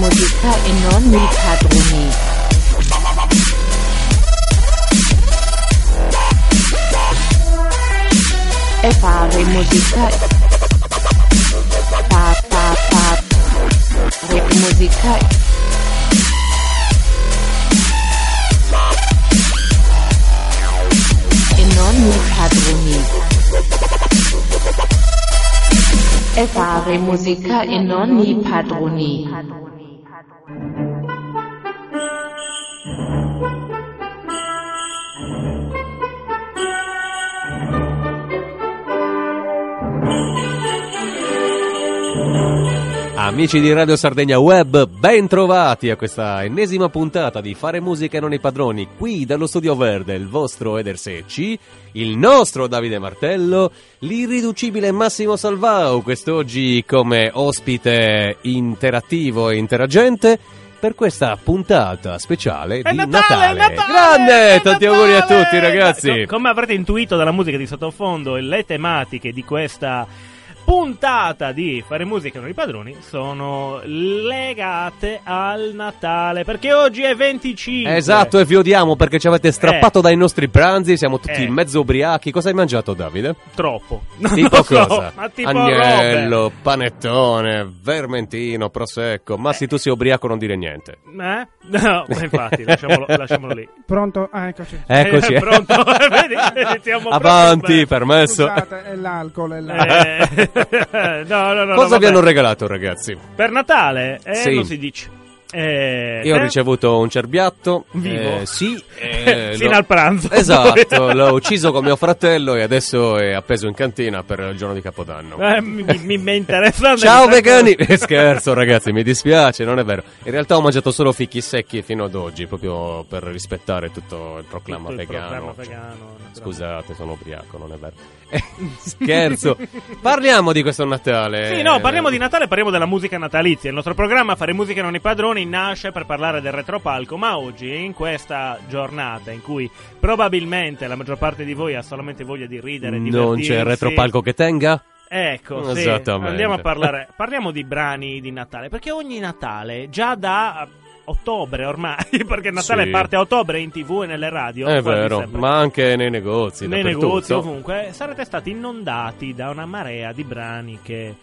musica e non mi padroni. E fare musica. Fa fa fa. Re musica. E non mi padroni. E fare Amici di Radio Sardegna Web, ben trovati a questa ennesima puntata di Fare Musica e non i padroni, qui dallo Studio Verde, il vostro Eder Secci, il nostro Davide Martello, l'irriducibile Massimo Salvao, quest'oggi come ospite interattivo e interagente per questa puntata speciale È di Natale, è Natale, Grande! è Tanti Natale! auguri a tutti ragazzi! Co- Come avrete intuito dalla musica di sottofondo, le tematiche di questa puntata di Fare Musica non i padroni sono legate al Natale, perché oggi è 25. Esatto, e vi odiamo perché ci avete strappato dai nostri pranzi, siamo tutti Eh. mezzo ubriachi. Cosa hai mangiato, Davide? Troppo. Non Tipo lo so, cosa? ma tipo Agnello, panettone, vermentino, prosecco. Ma se tu sei ubriaco non dire niente. robe. Eh? No, ma infatti, lasciamolo, lasciamolo lì. Pronto? Ah, eccoci. Eccoci. Eh, pronto? Vedi? Siamo Avanti, proprio- permesso. Scusate, è l'alcol, è l'alcol. Eh, no, no, no. Cosa vi hanno regalato, ragazzi? Per Natale? Eh, Sì. non si dice. Eh, Io ho te? ricevuto un cerbiatto. Vivo? eh, sì. eh, Fino al pranzo. Esatto, l'ho ucciso con mio fratello e adesso è appeso in cantina per il giorno di Capodanno. Eh, mi, mi, mi è interessante. Ciao vegani! Eh, Scherzo ragazzi, mi dispiace, non è vero. In realtà ho mangiato solo fichi secchi fino ad oggi, proprio per rispettare tutto il proclama Tutto il vegano. programma vegano, naturalmente. Scusate, sono ubriaco, non è vero. Scherzo. Parliamo di questo Natale. Sì, no, parliamo di Natale, parliamo della musica natalizia. Il nostro programma Fare musica non i padroni nasce per parlare del retropalco, ma oggi, in questa giornata in cui probabilmente la maggior parte di voi ha solamente voglia di ridere, Non divertirsi, c'è retropalco che tenga? Ecco, sì, Esattamente. andiamo a parlare. Parliamo di brani di Natale, perché ogni Natale, già da ottobre ormai, perché Natale Sì. parte a ottobre in tv e nelle radio. È vero, ma anche nei negozi. nei negozi ovunque sarete stati inondati da una marea di brani che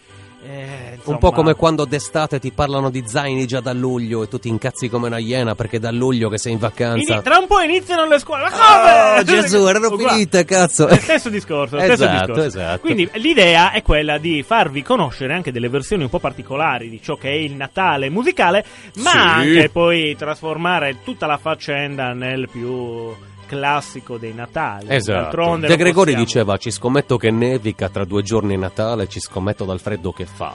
eh, insomma, Un po' come quando d'estate ti parlano di zaini già da luglio e tu ti incazzi come una iena perché da luglio che sei in vacanza. Ini- tra un po' iniziano le scuole ma Oh, come? Gesù, erano finite, cazzo. È stesso discorso, stesso Esatto, discorso. esatto. Quindi l'idea è quella di farvi conoscere anche delle versioni un po' particolari di ciò che è il Natale musicale, ma Sì. anche poi trasformare tutta la faccenda nel più classico dei Natali. Esatto. De Gregori possiamo- diceva: Ci scommetto che nevica tra due giorni Natale, ci scommetto dal freddo che fa.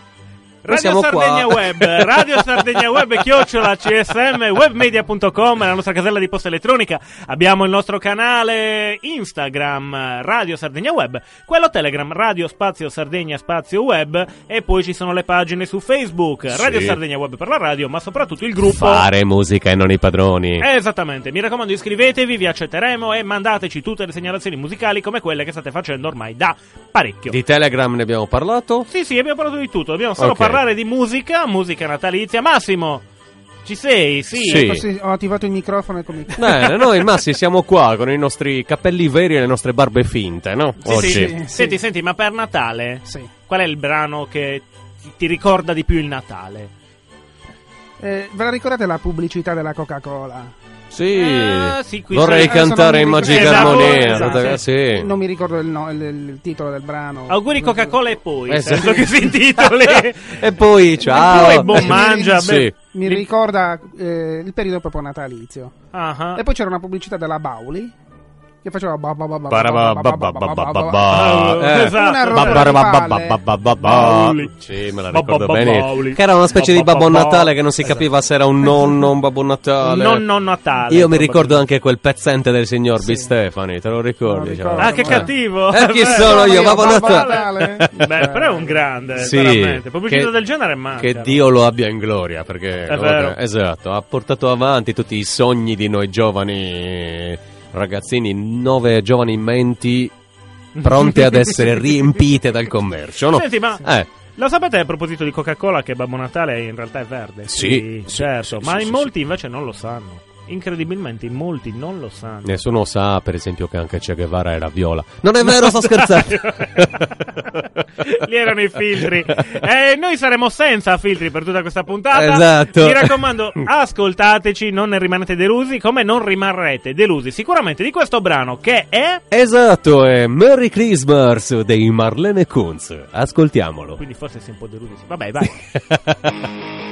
Radio Sardegna qua. Web, Radio Sardegna Web, chiocciola CSM, webmedia.com, la nostra casella di posta elettronica. Abbiamo il nostro canale Instagram, Radio Sardegna Web, quello Telegram, Radio Spazio Sardegna Spazio Web, e poi ci sono le pagine su Facebook, Radio Sì. Sardegna Web per la radio, ma soprattutto il gruppo. Fare musica e non i padroni. Esattamente, mi raccomando iscrivetevi, vi accetteremo e mandateci tutte le segnalazioni musicali come quelle che state facendo ormai da parecchio. Di Telegram ne abbiamo parlato? Sì, sì, abbiamo parlato di tutto. Dobbiamo solo Ok. Parlare di musica, musica natalizia. Massimo, ci sei? Sì. Sì. Ecco, ho attivato il microfono e come... Bene, noi Massi siamo qua con i nostri capelli veri e le nostre barbe finte, no? Sì, Oggi. sì. Sì. Senti, senti, ma per Natale, Sì. qual è il brano che ti- ti ricorda di più il Natale? Eh, ve la ricordate la pubblicità della Coca-Cola? Sì. Ah, sì, qui Vorrei cantare in non mi magica ricordo- armonia. Esatto, esatto. sì. Non mi ricordo il, no- il- il titolo del brano. Auguri Coca-Cola e poi, Esatto. senso che si intitoli. E poi ciao. E poi buon mangia. Sì. beh. Mi ricorda eh, il periodo proprio natalizio. Ah. E poi c'era una pubblicità della Bauli che faceva. Eh. Esatto. Sì, me la ricordo bene. Che era una specie di Ba- ba- Babbo ba- Natale che non si capiva se era un nonno o un Babbo Natale. Non, non Natale. Io mi ricordo anche quel pezzente del signor B. Sì. Stefani, te lo ricordi? Cioè? Ah, che Eh. cattivo. Eh, chi sono io? Babbo Natale. Natale. Beh, però è un grande, Sì, veramente. Pubblicità del genere manca. Che Dio lo abbia in gloria, perché È vero. esatto, ha portato avanti tutti i sogni di noi giovani ragazzini, nove giovani menti pronte ad essere riempite dal commercio, no? Senti, ma Eh, Lo sapete a proposito di Coca-Cola che Babbo Natale in realtà è verde? Sì, sì, certo, sì, ma sì, in molti invece non lo sanno. Incredibilmente in molti non lo sanno. Nessuno sa, per esempio, che anche Che Guevara era viola. Non è vero, sto scherzando. Lì erano i filtri. E noi saremo senza filtri per tutta questa puntata. Esatto. Mi raccomando, ascoltateci, non ne rimanete delusi, come non rimarrete delusi sicuramente di questo brano che è... esatto, è Merry Christmas dei Marlene Kunz. Ascoltiamolo. Quindi forse sei un po' delusi. Vabbè, vai.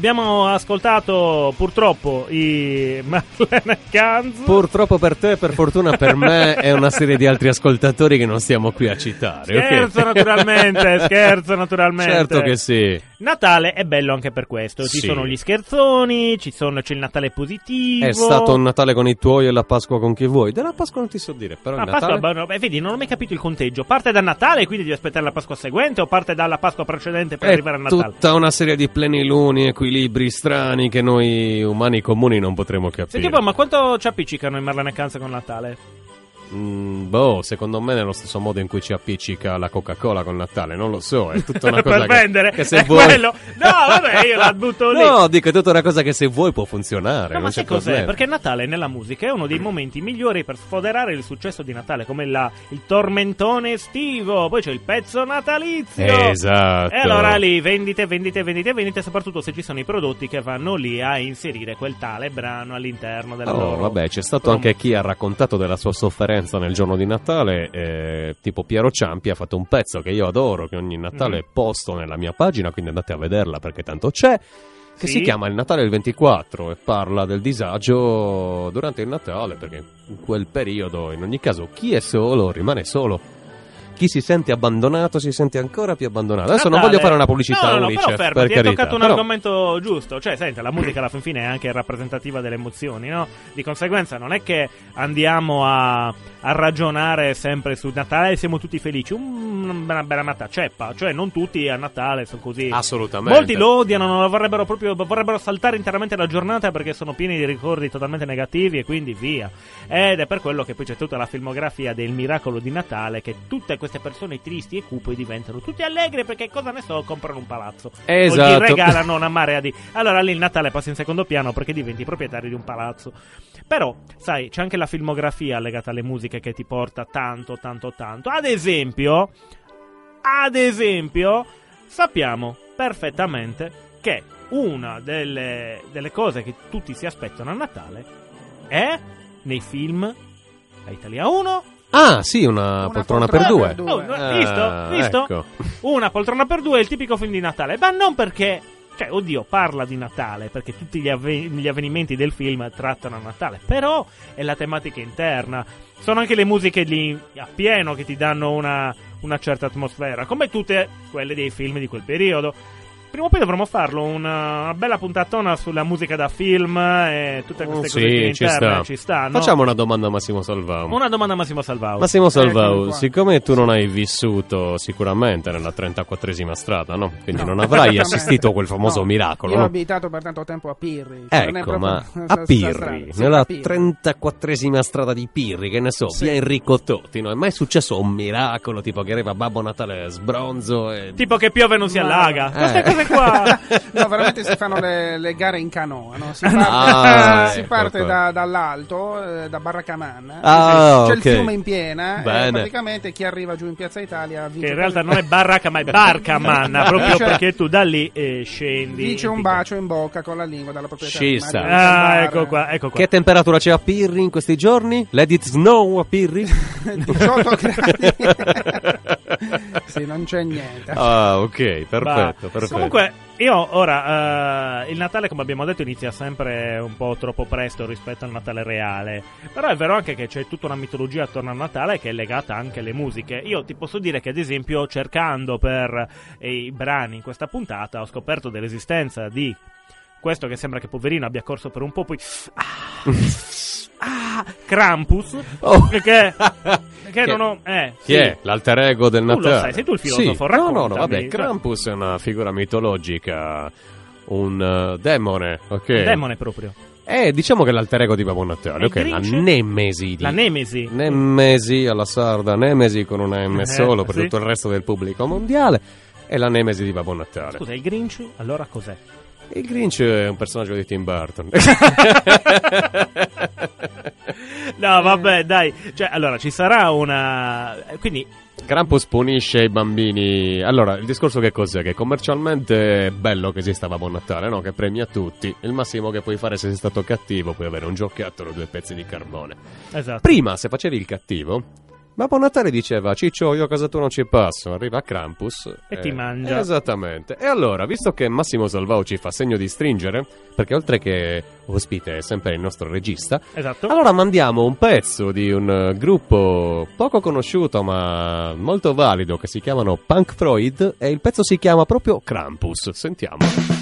abbiamo ascoltato purtroppo i Marlene Kanz. Purtroppo per te, per fortuna per me, è una serie di altri ascoltatori che non stiamo qui a citare. Scherzo naturalmente, scherzo naturalmente. Certo che sì. Natale è bello anche per questo. Ci Sì. sono gli scherzoni, ci sono, c'è il Natale positivo. È stato un Natale con i tuoi e la Pasqua con chi vuoi. Della Pasqua non ti so dire, però Ah, il Pasqua, Natale... no, beh, vedi, non ho mai capito il conteggio. Parte da Natale, quindi devi aspettare la Pasqua seguente, o parte dalla Pasqua precedente per È arrivare a Natale? tutta una serie di pleniluni, equilibri strani che noi umani comuni non potremo capire. Senti ma quanto ci appiccicano i Marlene Kanz con Natale? Mm, boh, secondo me nello stesso modo in cui ci appiccica la Coca-Cola con Natale, non lo so, è tutta una cosa per che, vendere? che se vuoi... quello? No, vabbè, io la butto lì. No, dico, è tutta una cosa che se vuoi può funzionare. No, ma sai cos'è? problema. Perché Natale nella musica è uno dei momenti migliori per sfoderare il successo di Natale, come la- il tormentone estivo, poi c'è il pezzo natalizio. Esatto. E allora lì vendite, vendite, vendite, vendite, soprattutto se ci sono i prodotti che vanno lì a inserire quel tale brano all'interno del Oh, loro. vabbè, c'è stato promo. anche chi ha raccontato della sua sofferenza nel giorno di Natale, eh, tipo Piero Ciampi ha fatto un pezzo che io adoro, che ogni Natale Mhm. posto nella mia pagina, quindi andate a vederla perché tanto c'è, che Sì. si chiama Il Natale del 24 e parla del disagio durante il Natale, perché in quel periodo, in ogni caso, chi è solo rimane solo. chi si sente abbandonato si sente ancora più abbandonato. Adesso non Natale- voglio fare una pubblicità no, no, no, Unicef, però fermati, per hai toccato un però- argomento giusto. Cioè, senti, la musica alla fin fine è anche rappresentativa delle emozioni, no? Di conseguenza non è che andiamo a, a ragionare sempre su Natale siamo tutti felici. Un- una bella matta ceppa. Cioè, non tutti a Natale sono così. Assolutamente. Molti lo odiano, non lo vorrebbero proprio vorrebbero saltare interamente la giornata perché sono pieni di ricordi totalmente negativi e quindi via. Ed è per quello che poi c'è tutta la filmografia del miracolo di Natale che tutte queste persone tristi e cupe diventano tutti allegri perché cosa ne so, comprano un palazzo. O Esatto. gli regalano una marea di Allora lì il Natale passa in secondo piano perché diventi proprietario di un palazzo. Però, sai, c'è anche la filmografia legata alle musiche che ti porta tanto, tanto, tanto. Ad esempio, ad esempio, sappiamo perfettamente che una delle, delle cose che tutti si aspettano a Natale è nei film a Italia 1 Ah, sì, una, Una poltrona, poltrona per due. per due. Oh, Ah, visto? Visto? ecco. Una poltrona per due è il tipico film di Natale. Ma non perché. Cioè, oddio, parla di Natale, perché tutti gli, avve- gli avvenimenti del film trattano Natale. Però è la tematica interna. Sono anche le musiche lì a pieno che ti danno una, una certa atmosfera, come tutte quelle dei film di quel periodo. Prima o poi dovremmo farlo, una, una bella puntatona sulla musica da film e tutte queste Mm, cose sì, ci interne sta. ci stanno. Facciamo una domanda a Massimo Salvao. Una domanda a Massimo Salvao. Massimo Salvao, qua. siccome tu non hai vissuto sicuramente nella 34esima strada, no? Quindi No, non avrai assistito a quel famoso No, miracolo, Io ho no? abitato per tanto tempo a Pirri. cioè non è Ecco, proprio ma a Pirri. Sì, nella Pirri. 34esima strada di Pirri, che ne so, Sì. via Enrico Totti, no? È mai successo un miracolo, tipo che arriva Babbo Natale sbronzo e... Tipo che piove e non si allaga. Eh. Queste cose qua. No, veramente si fanno le, le gare in canoa, no? Si parte, Ah, si ecco parte da- dall'alto, eh, da Barracamanna, Ah, c'è ok. il fiume in piena Bene. e praticamente chi arriva giù in Piazza Italia vince, Che in realtà non è baracca, ma è barca manna. Proprio Dice- perché tu da lì eh, scendi. dice un bacio in bocca con la lingua dalla sta. Mario Ah, ecco qua, ecco qua. Che temperatura c'è a Pirri in questi giorni? Let it snow a Pirri? 18 gradi. sì, non c'è niente. ah, ok, perfetto, perfetto. Comunque, io ora, eh, il Natale, come abbiamo detto, inizia sempre un po' troppo presto rispetto al Natale reale. Però è vero anche che c'è tutta una mitologia attorno al Natale che è legata anche alle musiche. Io ti posso dire che, ad esempio, cercando per eh, i brani in questa puntata, ho scoperto dell'esistenza di questo che sembra che poverino abbia corso per un po', poi. Ah, ah, Krampus. Oh. Che, che Che- non ho. Eh, Chi sì. è? L'alter ego del Tu lo Natale? sai, sei tu il filosofo, Sì. No, no, no, vabbè, Krampus è una figura mitologica, un eh, demone, ok? Un demone proprio. Eh, diciamo che è l'alter ego di Babbo Natale, ok? La nemesi di... La Nemesi. Nemesi alla sarda, Nemesi con una M Eh, solo per sì. tutto il resto del pubblico mondiale. E la Nemesi di Babbo Natale. Scusa, il Grinch? Allora cos'è? Il Grinch è un personaggio di Tim Burton. No, vabbè, dai. Cioè, allora, ci sarà una... Quindi, Krampus punisce i bambini. Allora, il discorso che cos'è? Che commercialmente è bello che esista Babbo Natale, no? Che premia tutti. Il massimo che puoi fare se sei stato cattivo, puoi avere un giocattolo e due pezzi di carbone. esatto. Prima, se facevi il cattivo, Babbo Natale diceva: Ciccio, io a casa tua non ci passo. Arriva Krampus E ti mangia. Esattamente. E allora, visto che Massimo Salvao ci fa segno di stringere, perché oltre che ospite è sempre il nostro regista, Esatto. allora mandiamo un pezzo di un eh, gruppo poco conosciuto ma molto valido che si chiamano Punk Freud e il pezzo si chiama proprio Krampus. Sentiamo.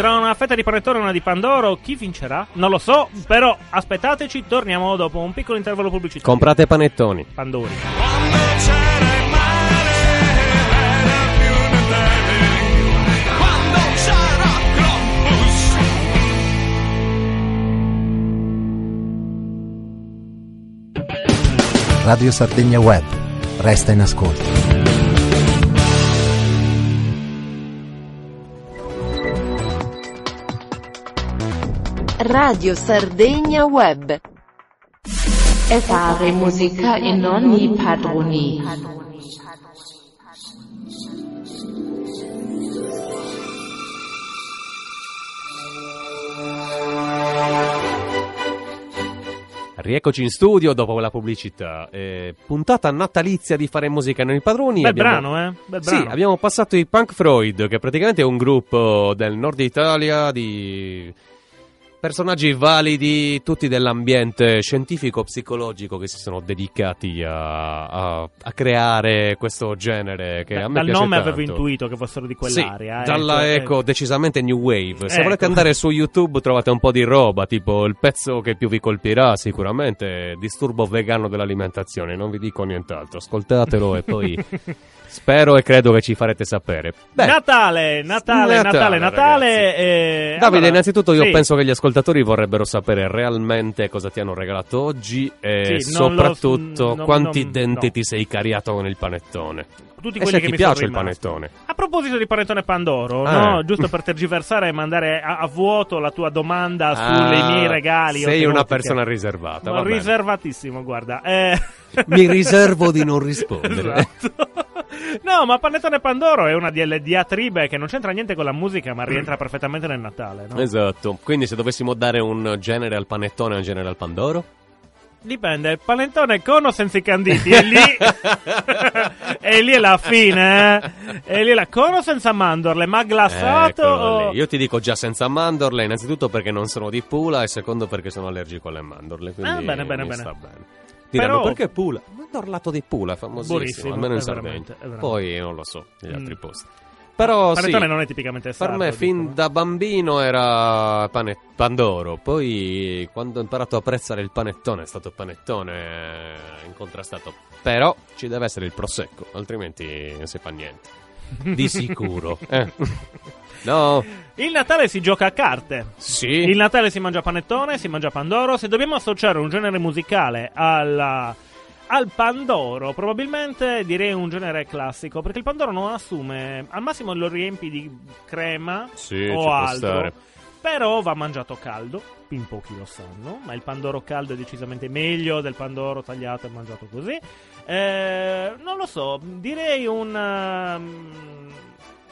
Tra una fetta di panettone e una di Pandoro, chi vincerà? Non lo so, però aspettateci, torniamo dopo un piccolo intervallo pubblicitario. Comprate panettoni. Pandori. Radio Sardegna Web. Resta in ascolto. Radio Sardegna Web. E fare musica in ogni padroni. Rieccoci in studio dopo la pubblicità. Eh, puntata natalizia di fare musica nei padroni. Bel Abbiamo- brano, eh? Bel Sì, brano. abbiamo passato i Punk Freud, che praticamente è un gruppo del nord Italia di personaggi validi, tutti dell'ambiente scientifico-psicologico che si sono dedicati a, a- a creare questo genere che Da- a me dal nome tanto. avevo intuito che fossero di quell'area. Sì, eh, dalla ecco, ecco, eh. decisamente new wave. Se Ecco. volete andare su YouTube trovate un po' di roba, tipo il pezzo che più vi colpirà sicuramente, disturbo vegano dell'alimentazione, non vi dico nient'altro, ascoltatelo e poi spero e credo che ci farete sapere. Beh, Natale, Natale, Natale, Natale, Natale. eh, Davide, allora, innanzitutto io sì, penso che gli ascoltatori vorrebbero sapere realmente cosa ti hanno regalato oggi e Sì, non lo- soprattutto non- quanti non- denti no. ti sei cariato con il panettone. tutti E quelli se che ti mi piace sono il panettone. A proposito di panettone Pandoro, Ah. no? giusto per tergiversare e mandare a, a vuoto la tua domanda sui Ah, miei regali. Sei una che- persona riservata. Bene. riservatissimo, guarda. Eh... Mi riservo di non rispondere. Esatto. No, ma Panettone Pandoro è una delle diatribe che non c'entra niente con la musica, ma rientra perfettamente nel Natale, no? Esatto. Quindi se dovessimo dare un genere al panettone e un genere al pandoro? Dipende, il panettone con o senza i canditi, e lì, e lì è la fine, eh? E lì è la con o senza mandorle, ma glassato Eccolo o... lì. Io ti dico già senza mandorle, innanzitutto perché non sono di Pula e secondo perché sono allergico alle mandorle. Quindi Ah, bene, bene, bene. sta bene. Diranno Però- perché Pula? Mandorlato di Pula, famosissimo, Buonissimo, almeno in Sardegna. Poi non lo so, negli Mm. altri posti. Però sì, Panettone non è tipicamente per sardo, me fin dicono. da bambino era pane- Pandoro, poi quando ho imparato a apprezzare il panettone è stato panettone eh, incontrastato. Però ci deve essere il prosecco, altrimenti non si fa niente. Di sicuro. eh. No, Il Natale si gioca a carte. sì. Il Natale si mangia panettone, si mangia pandoro. Se dobbiamo associare un genere musicale alla- al pandoro, probabilmente direi un genere classico. Perché il pandoro non assume, al massimo lo riempi di crema Sì, o altro. Però va mangiato caldo, in pochi lo sanno, ma il pandoro caldo è decisamente meglio del pandoro tagliato e mangiato così. Eh, non lo so, direi un, um,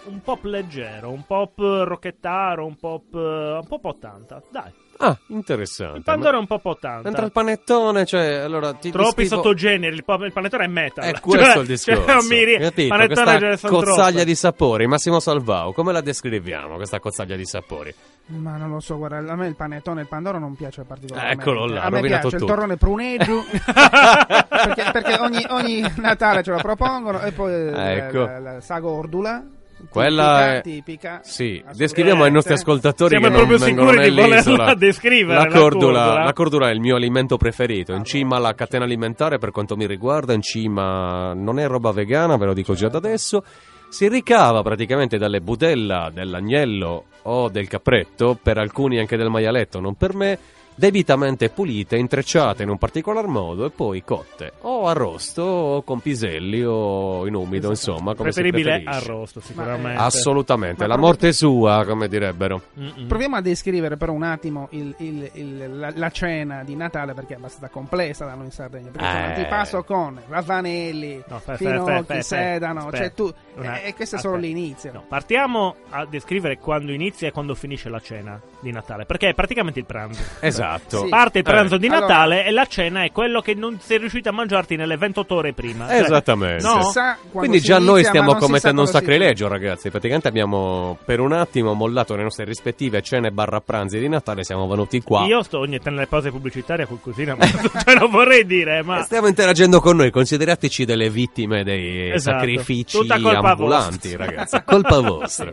un pop leggero, un pop rocchettaro, un pop, un pop 80. Dai, Ah, interessante. il pandoro è un pop 80. Mentre il panettone, cioè, allora ti Troppi descrivo- sottogeneri, il, pop- il panettone è metal. È questo Cioè- il discorso. Cioè, non mi ri- Capito? panettone Questa cozzaglia troppe. di sapori, Massimo Salvao, come la descriviamo questa cozzaglia di sapori? Ma non lo so, guarda, a me il panettone e il pandoro non piace particolarmente. Eccolo là, a me rovinato piace il tutto. torrone pruneggio. perché perché ogni, ogni Natale ce lo propongono e poi eh, Ecco. la, la, la saga ordula. Quella tipica, è- tipica. Sì, descriviamo ai nostri ascoltatori Siamo che non proprio vengono sicuri di volerla descrivere, La la cordula, cordula. la cordula è il mio alimento preferito, in cima alla catena alimentare per quanto mi riguarda, in cima non è roba vegana, ve lo dico già da adesso. Si ricava praticamente dalle budella dell'agnello o del capretto, per alcuni anche del maialetto, non per me, debitamente pulite, intrecciate in un particolar modo e poi cotte o arrosto o con piselli o in umido, insomma, come Preferibile arrosto, sicuramente. Assolutamente, Ma la proprio- morte sua, come direbbero. Mm-mm. Proviamo a descrivere per un attimo il- il- il- la, la cena di Natale perché è abbastanza complessa da noi in Sardegna. Perché Eh. antipasto con ravanelli, No, finocchi, sedano, aspetta. cioè tu. Una- E questo è solo aspetta. l'inizio. No, partiamo a descrivere quando inizia e quando finisce la cena di Natale, perché è praticamente il pranzo. Esatto. Esatto. Sì. Parte il pranzo Eh, di allora- Natale e la cena è quello che non sei riuscito a mangiarti nelle 28 ore prima. Cioè, Esattamente. no? Quindi già noi stiamo commettendo un quando si sacrilegio, ragazzi. Praticamente abbiamo per un attimo mollato le nostre rispettive cene barra pranzi di Natale. Siamo venuti qua. Io sto ogni tanto nelle pause pubblicitarie qualcosina, ma cioè, non vorrei dire, ma... Stiamo interagendo con noi, considerateci delle vittime dei Esatto. sacrifici Tutta colpa ambulanti, vostra. ragazzi. Colpa vostra.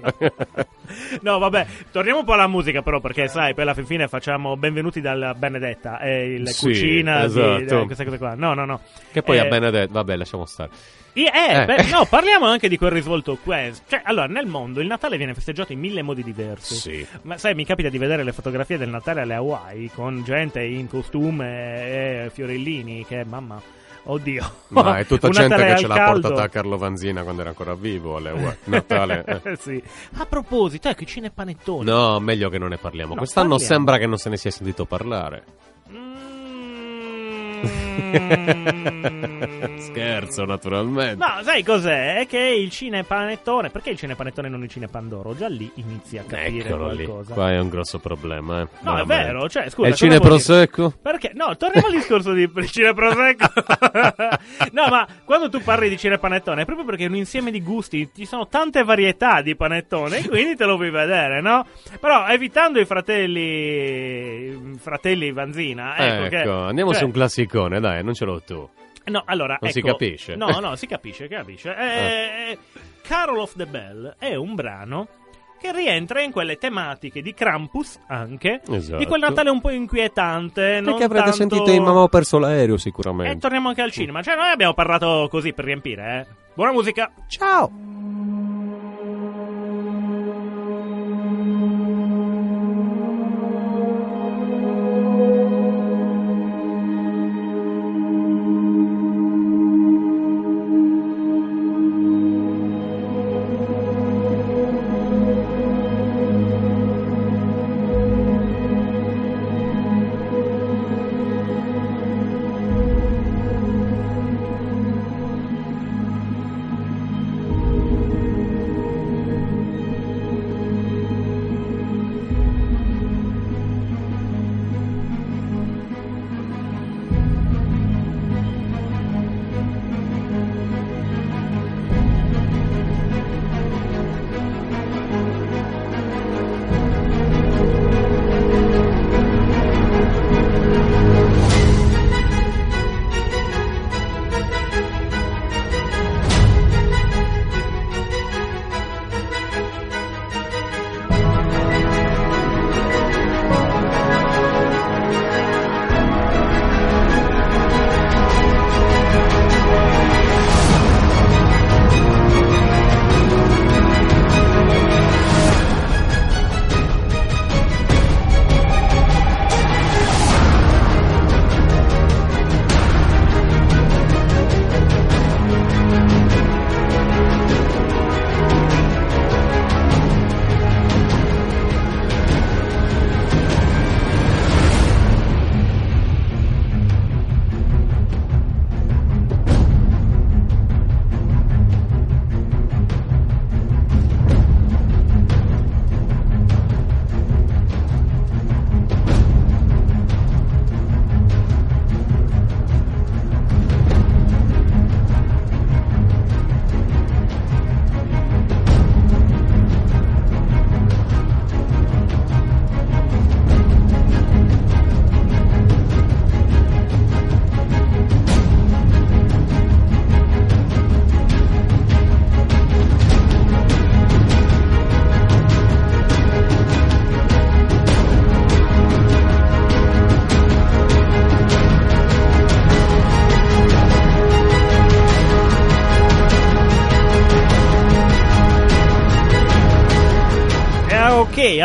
No, vabbè, torniamo un po' alla musica però, perché sai, poi alla fin fine facciamo benvenuti dalla Benedetta e il Sì, cucina esatto. di queste cose qua. No, no, no. che poi Eh, a Benedetto, vabbè, lasciamo stare. Eh, Eh. beh, no, parliamo anche di quel risvolto questo. Cioè, allora, nel mondo il Natale viene festeggiato in mille modi diversi. Sì. Ma sai, mi capita di vedere le fotografie del Natale alle Hawaii con gente in costume e fiorellini che, mamma, oddio. Ma è tutta gente che ce l'ha caldo. portata a Carlo Vanzina quando era ancora vivo alle UE. Natale. eh. sì. A proposito, ecco, i cinepanettoni. No, meglio che non ne parliamo. No, Quest'anno parliamo. sembra che non se ne sia sentito parlare. Mm. Scherzo, naturalmente. No, sai cos'è? È che il cinepanettone. Perché il cinepanettone e non il cinepandoro? Già lì inizi a capire Eccolo lì. qualcosa. Qua è un grosso problema, eh. No, è Veramente. vero, cioè, scusa. E il cosa cine vuol dire? prosecco? Perché? No, torniamo al discorso di Cine Prosecco. no, ma quando tu parli di cinepanettone è proprio perché è un insieme di gusti, ci sono tante varietà di panettone, e quindi te lo vuoi vedere, no? Però evitando i fratelli fratelli Vanzina, ecco, Ecco, che- andiamo cioè, su un classicone, dai, non ce l'ho tu. No, allora, Non si ecco, capisce? No, no, si capisce, capisce. Eh, Carol of the Bell è un brano che rientra in quelle tematiche di Krampus anche, Esatto. di quel Natale un po' inquietante, Perché avrete tanto- sentito in Mamma ho perso l'aereo e sicuramente. torniamo anche al cinema. Cioè, noi abbiamo parlato così per riempire, eh. Buona musica. Ciao!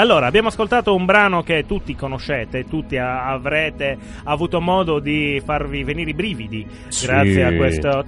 Allora abbiamo ascoltato un brano che tutti conoscete, tutti a- avrete avuto modo di farvi venire i brividi Sì. grazie a questo.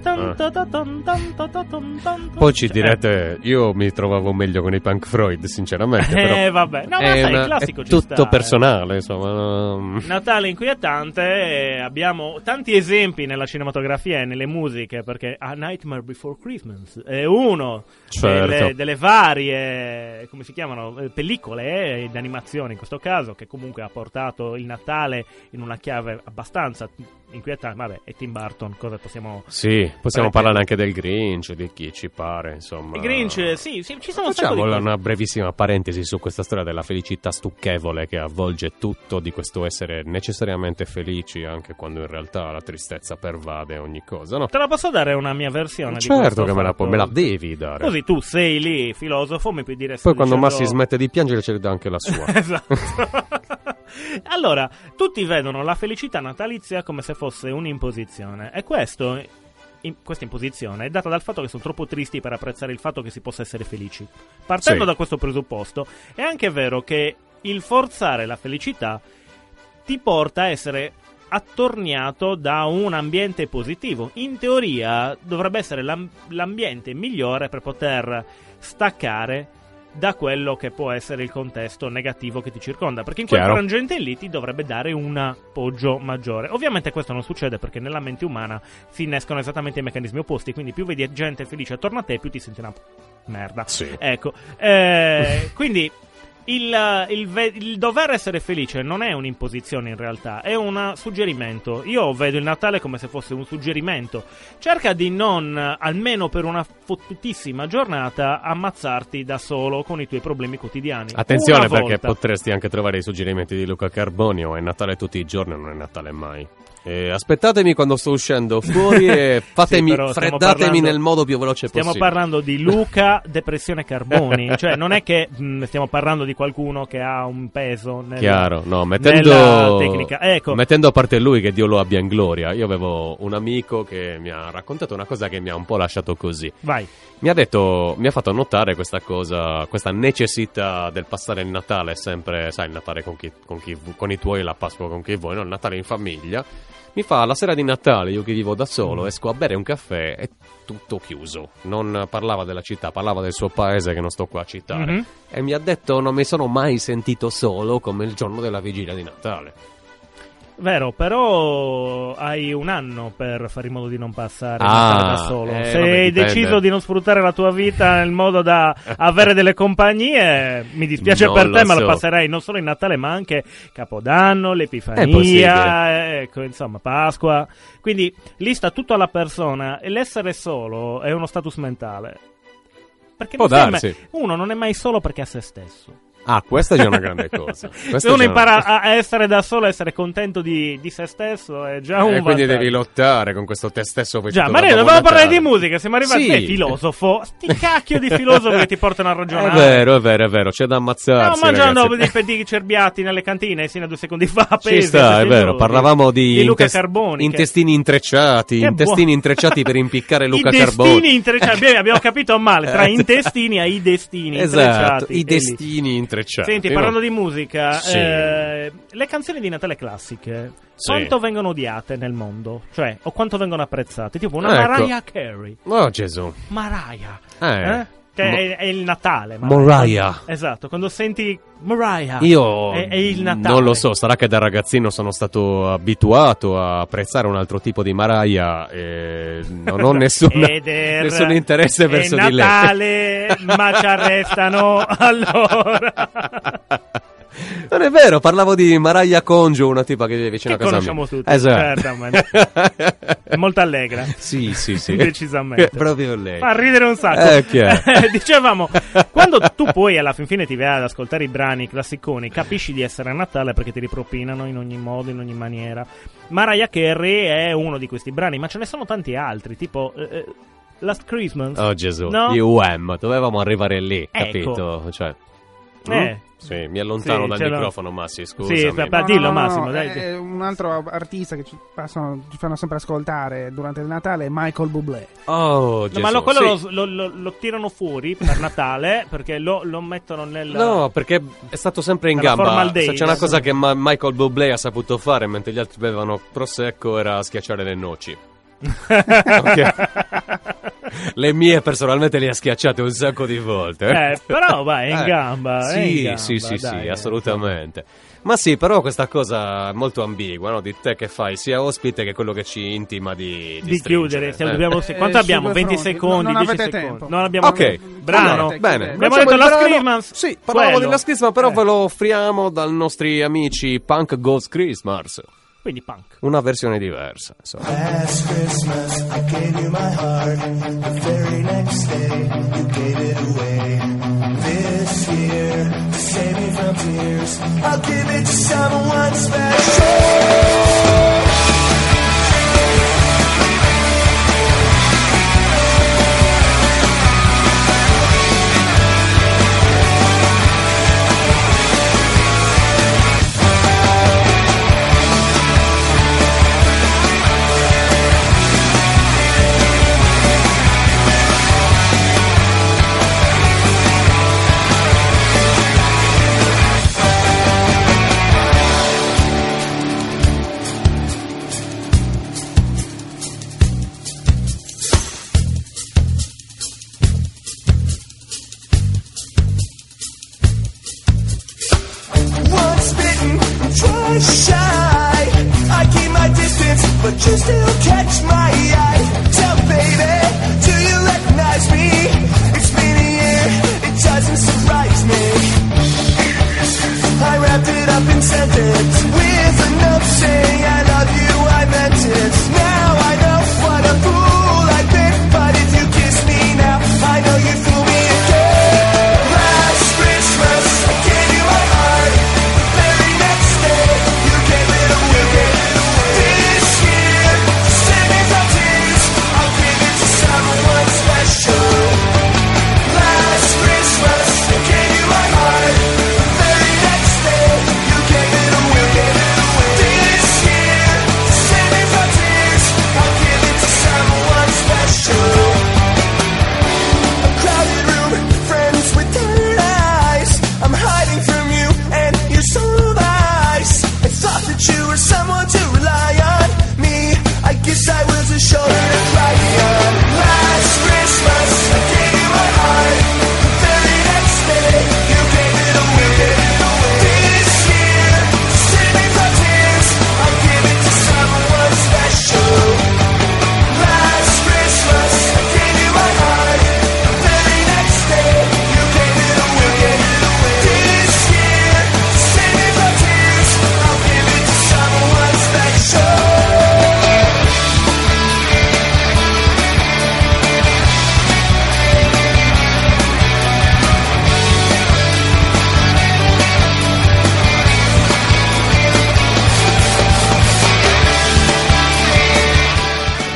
Poi ci Eh, direte, io mi trovavo meglio con i Punk Freud, sinceramente. però Eh, vabbè, no, ma è, sai, il una- classico è tutto sta, eh. personale, insomma. no. Natale inquietante, eh, abbiamo tanti esempi nella cinematografia e nelle musiche, perché A Nightmare Before Christmas è uno Certo. delle, delle varie, come si chiamano, eh, pellicole stucchevole e d'animazione in questo caso, che comunque ha portato il Natale in una chiave abbastanza inquietante. Vabbè, è Tim Burton, cosa possiamo... Sì, possiamo parlare anche del Grinch, di chi ci pare, insomma. Il Grinch, sì, sì, ci sono un Facciamo cose. una brevissima parentesi su questa storia della felicità stucchevole che avvolge tutto di questo essere necessariamente felici anche quando in realtà la tristezza pervade ogni cosa, no? Te la posso dare una mia versione di Certo che me la, me la devi dare. Così tu sei lì, filosofo, mi puoi dire... Poi quando Massi smette di piangere ce ne dà anche la sua. esatto. allora, tutti vedono la felicità natalizia come se fosse un'imposizione. E questo, in- questa imposizione è data dal fatto che sono troppo tristi per apprezzare il fatto che si possa essere felici. Partendo Sì. da questo presupposto, è anche vero che il forzare la felicità ti porta a essere attorniato da un ambiente positivo. In teoria dovrebbe essere l'am- l'ambiente migliore per poter staccare da quello che può essere il contesto negativo che ti circonda, perché in quel frangente lì ti dovrebbe dare un appoggio maggiore. Ovviamente questo non succede perché nella mente umana si innescono esattamente i meccanismi opposti, quindi più vedi gente felice attorno a te, più ti senti una merda. Sì. Ecco, eh, quindi il, il ve- il dover essere felice non è un'imposizione in realtà, è un suggerimento. Io vedo il Natale come se fosse un suggerimento. Cerca di non, almeno per una fottutissima giornata, ammazzarti da solo con i tuoi problemi quotidiani. Attenzione Una perché volta. potresti anche trovare i suggerimenti di Luca Carbonio. È Natale tutti i giorni, non è Natale mai. E aspettatemi quando sto uscendo fuori e fatemi, Sì, stiamo freddatemi parlando- nel modo più veloce Stiamo possibile. parlando di Luca Depressione Carboni, cioè non è che mh, stiamo parlando di qualcuno che ha un peso nel, Chiaro, no, nella mettendo, tecnica. Ecco, mettendo a parte lui che Dio lo abbia in gloria, io avevo un amico che mi ha raccontato una cosa che mi ha un po' lasciato così. vai. Mi ha detto, mi ha fatto notare questa cosa, questa necessità del passare il Natale sempre, sai, il Natale con, chi, con, chi, con i tuoi, la Pasqua con chi vuoi, no? il Natale in famiglia. Mi fa la sera di Natale, io che vivo da solo, Mm. esco a bere un caffè e tutto chiuso. Non parlava della città, parlava del suo paese che non sto qua a citare. Mhm. E mi ha detto non mi sono mai sentito solo come il giorno della vigilia di Natale. Vero, però hai un anno per fare in modo di non passare Ah, da solo. eh, Se vabbè, hai deciso di non sfruttare la tua vita nel modo da avere delle compagnie, mi dispiace Non per te, ma lo so. passerai non solo in Natale, ma anche Capodanno, l'Epifania, ecco, insomma, Pasqua. Quindi lì sta tutto alla persona e l'essere solo è uno status mentale. Perché Può non darsi. uno non è mai solo perché è a se stesso. Ah, questa è già una grande cosa. Se è uno impara una- a essere da solo, a essere contento di, di se stesso, è già un E quindi devi lottare con questo te stesso Già, ma noi dovevamo parlare di musica, siamo arrivati Sì. a filosofo. Sti cacchio di filosofi che ti portano a È ragionare. vero, è vero, è vero, c'è da ammazzarsi. Stiamo mangiando dei pedicchi cerbiati nelle cantine sino a due secondi fa. Ci appesi, sta, è vero, parlavamo di, di Luca intes- Carboni. che- intestini intrecciati, Che intestini buono. intrecciati per impiccare Luca I Carboni. destini intrecciati. Abbiamo- capito male. Tra Eh, intestini ai destini Esatto, i E destini intrecciati. Senti, no? parlando di musica, Sì. eh, le canzoni di Natale classiche, Sì. quanto vengono odiate nel mondo? Cioè, o quanto vengono apprezzate? Tipo una Ecco. Mariah Carey. Oh Gesù. Mariah. Eh. Eh? Che Mo- è, è il Natale. Mariah. Esatto, quando senti Mariah. Io È, è il Natale. non lo so, sarà che da ragazzino sono stato abituato a apprezzare un altro tipo di Mariah e non ho nessuna, nessun interesse verso è di lei. Natale, ma ci arrestano allora. Non è vero, parlavo di Mariah Conjo, una tipa che vive vicino Che a casa conosciamo mia. tutti, Esatto. certamente. È molto allegra. Sì, sì, sì. Decisamente. Proprio lei. Fa ridere un sacco. Eh, chiaro. Dicevamo, quando tu poi alla fin fine ti vai ad ascoltare i brani classiconi, capisci di essere a Natale perché ti ripropinano in ogni modo, in ogni maniera. Mariah Carey è uno di questi brani, ma ce ne sono tanti altri, tipo eh, eh, Last Christmas. Oh Gesù, No? UM, dovevamo arrivare lì, Ecco. capito? Cioè, Eh. mm? Sì, mi allontano Sì, dal microfono, Massi, scusami. Sì, aspetta, dillo, Massimo, dai. È un altro artista che ci, passano, ci fanno sempre ascoltare durante il Natale è Michael Bublé. Oh, No, Gesù. ma lo- quello sì. lo, lo- lo- lo tirano fuori per Natale perché lo, lo mettono nel. No, perché è stato sempre in gamba. days. c'è una cosa che Ma- Michael Bublé ha saputo fare mentre gli altri bevevano prosecco era schiacciare le noci. Ok. le mie personalmente le ha schiacciate un sacco di volte. Eh, però vai, è in Eh, gamba, è Sì, in gamba, sì, sì, dai, sì, eh, assolutamente. Ma sì, però questa cosa è molto ambigua, no? Di te che fai sia ospite che quello che ci intima di, Di stringere, chiudere, se eh. dobbiamo- Eh, quanto eh, abbiamo? su due 20 fronti. secondi, Non 10 avete secondi. tempo. Non abbiamo Ok, brano. allora, bene. Abbiamo detto brano- Christmas. Sì, parlavamo quello. di Last Christmas, però Eh, ve lo offriamo dai nostri amici Punk Goes Christmas. Quindi punk. Una versione diversa, insomma. Last Christmas I gave you my heart. The very next day you gave it away. This year, to save me from tears, I'll give it to someone special. It up and sent it with a note saying I love you, I meant it. Now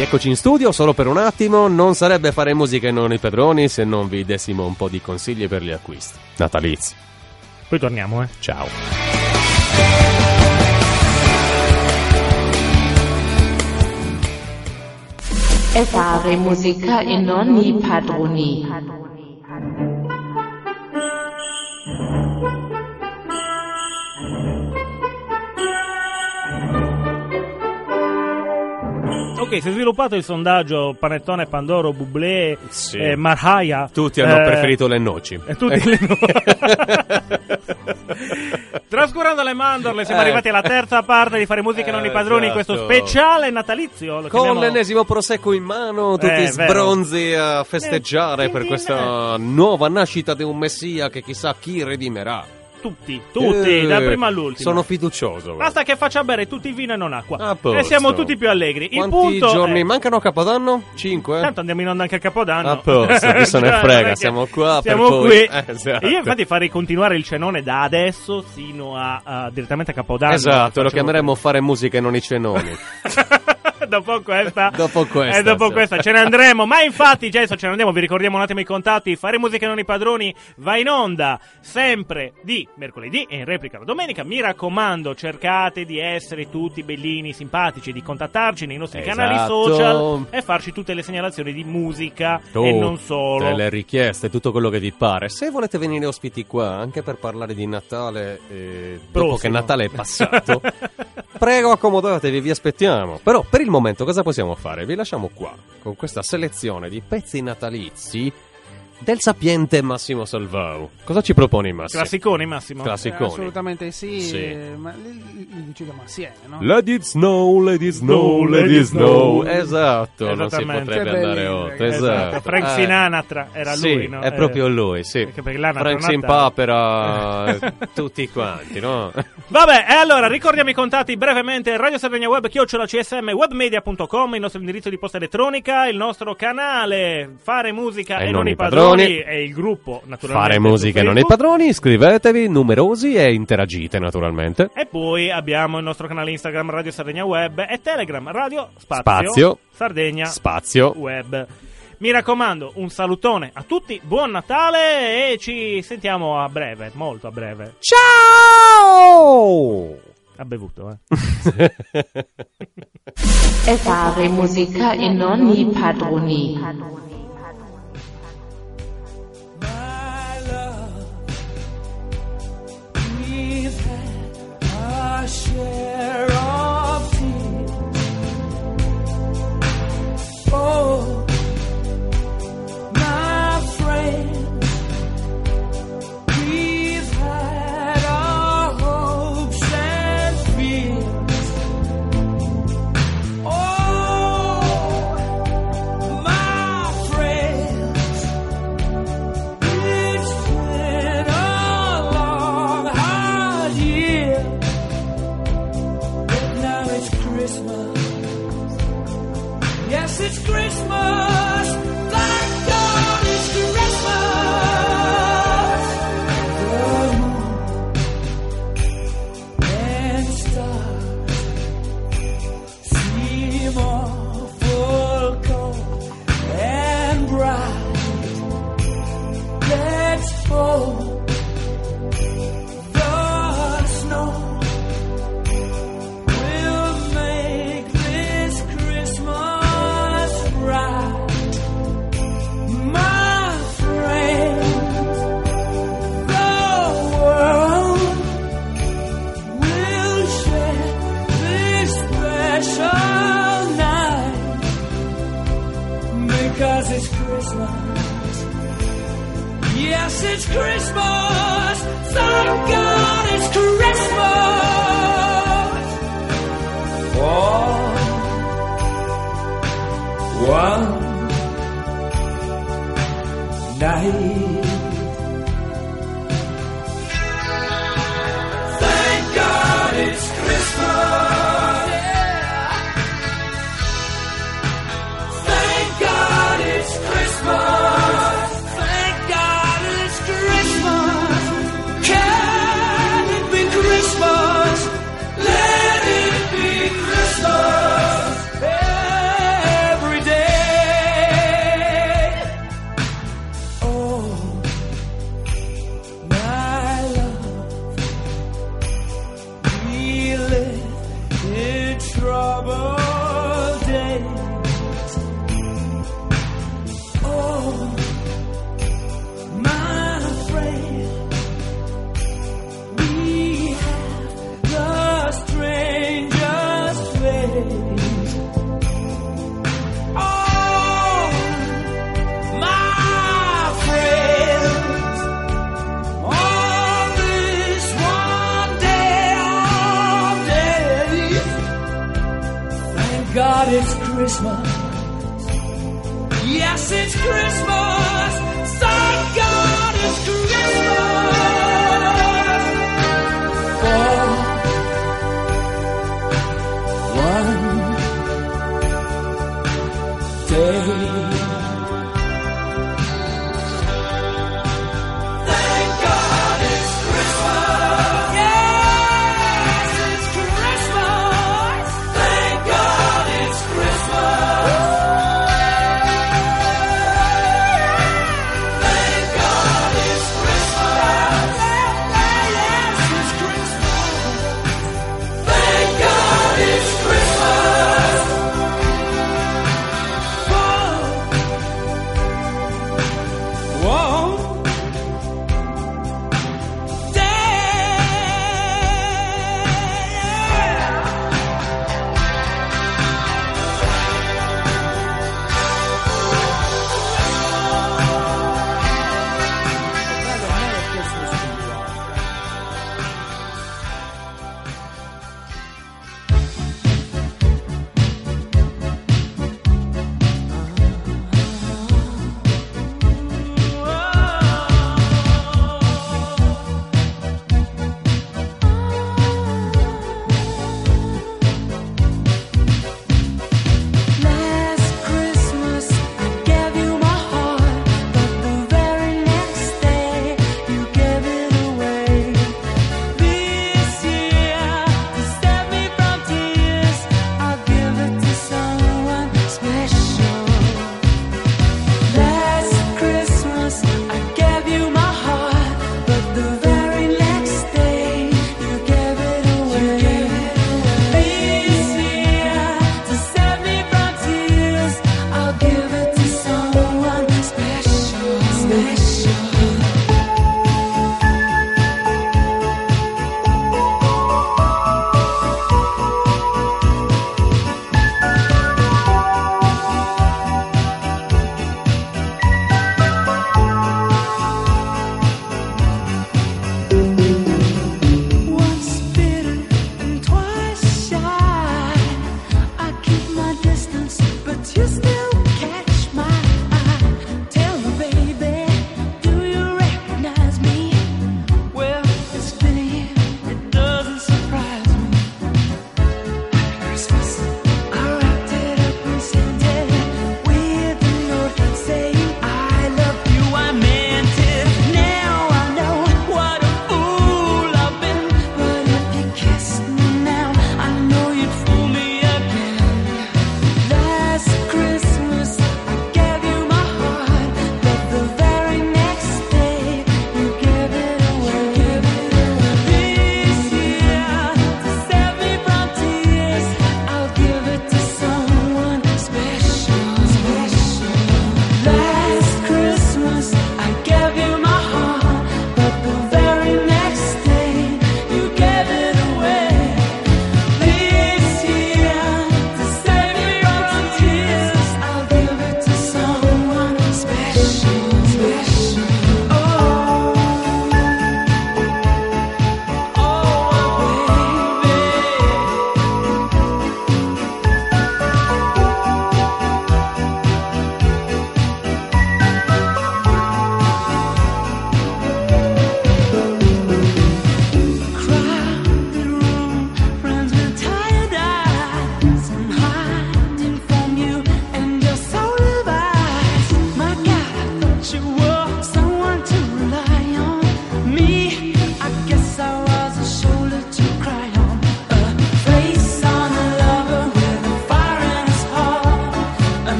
Rieccoci in studio solo per un attimo. Non sarebbe fare musica e non i padroni se non vi dessimo un po' di consigli per gli acquisti. Natalizi. Poi torniamo, eh. Ciao. E fare musica e non i padroni. Ok, si è sviluppato il sondaggio Panettone, Pandoro, Bublé, Sì. eh, Marhaia. Tutti hanno Eh, preferito le noci. E tutti le Trascurando le mandorle, siamo Eh. arrivati alla terza parte di Fare Musica non i Eh, padroni in questo esatto. speciale natalizio. Lo Con chiamiamo- l'ennesimo prosecco in mano, tutti Eh, vero. sbronzi a festeggiare Eh, per questa nuova nascita di un messia che chissà chi redimerà. Tutti, tutti, Eh, dal primo all'ultimo. Sono fiducioso. Basta che faccia bere tutti vino e non acqua. A posto. E siamo tutti più allegri. Il Quanti punto giorni è- mancano a Capodanno? Cinque? Tanto andiamo in onda anche a Capodanno. A posto, chi se ne Cioè, frega, siamo qua Siamo qui. Eh, esatto. Io infatti farei continuare il cenone da adesso fino a, a- direttamente a Capodanno. Esatto, lo Facevo chiameremo fare musica e non i cenoni. Dopo questa, Dopo questa, e dopo questa ce ne andremo. Ma infatti, già adesso ce ne andiamo. Vi ricordiamo un attimo i contatti. Fare musica non i padroni va in onda sempre di mercoledì e in replica la domenica. Mi raccomando, cercate di essere tutti bellini, simpatici, di contattarci nei nostri canali Esatto. social e farci tutte le segnalazioni di musica e non solo. Tutte le richieste, tutto quello che vi pare. Se volete venire ospiti qua, anche per parlare di Natale, eh, dopo che Natale è passato, prego accomodatevi, vi aspettiamo. Però per il momento momento cosa possiamo fare? Vi lasciamo qua con questa selezione di pezzi natalizi del sapiente Massimo Salvau. Cosa ci proponi Massimo? Classiconi, Massimo. Eh, Classiconi. assolutamente sì, Sì. eh, ma decidiamo assieme, no? Let it snow, let it snow, let it snow. Esatto, non si potrebbe andare oltre. esatto. Esatto. Frank Eh, Sinatra era sì, lui, no? È Eh, proprio lui, sì. Frank Natale. Simpapera, eh, tutti quanti, no? Vabbè, e allora ricordiamo i contatti brevemente: Radio Sardegna Web, chiocciola CSM, webmedia.com, il nostro indirizzo di posta elettronica, il nostro canale Fare Musica e, non i padroni, e il gruppo, naturalmente. Fare musica e non i padroni, iscrivetevi, numerosi e interagite naturalmente. E poi abbiamo il nostro canale Instagram Radio Sardegna Web e Telegram Radio Spazio, Spazio. Sardegna Spazio. Web. Mi raccomando, un salutone a tutti, buon Natale e ci sentiamo a breve, molto a breve. Ciao! Ha bevuto, eh. E fare musica e non i padroni. We've had our share of tears. Oh, my friend,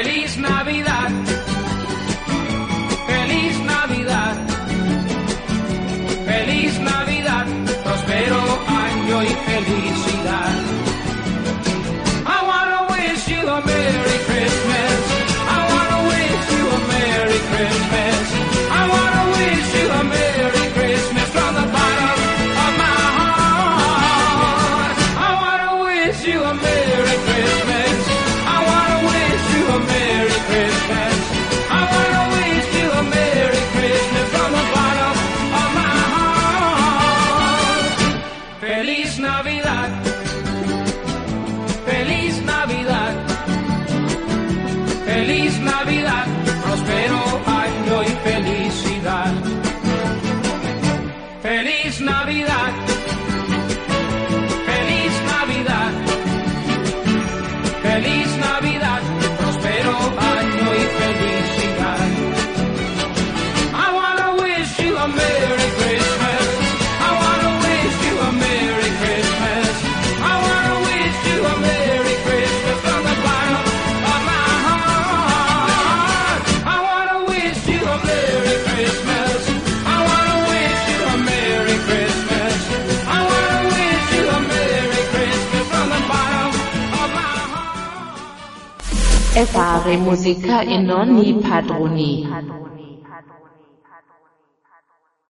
Feliz Navidad. Feliz Navidad. Feliz Navidad. Prospero año y felicidad. fare musica e non i padroni.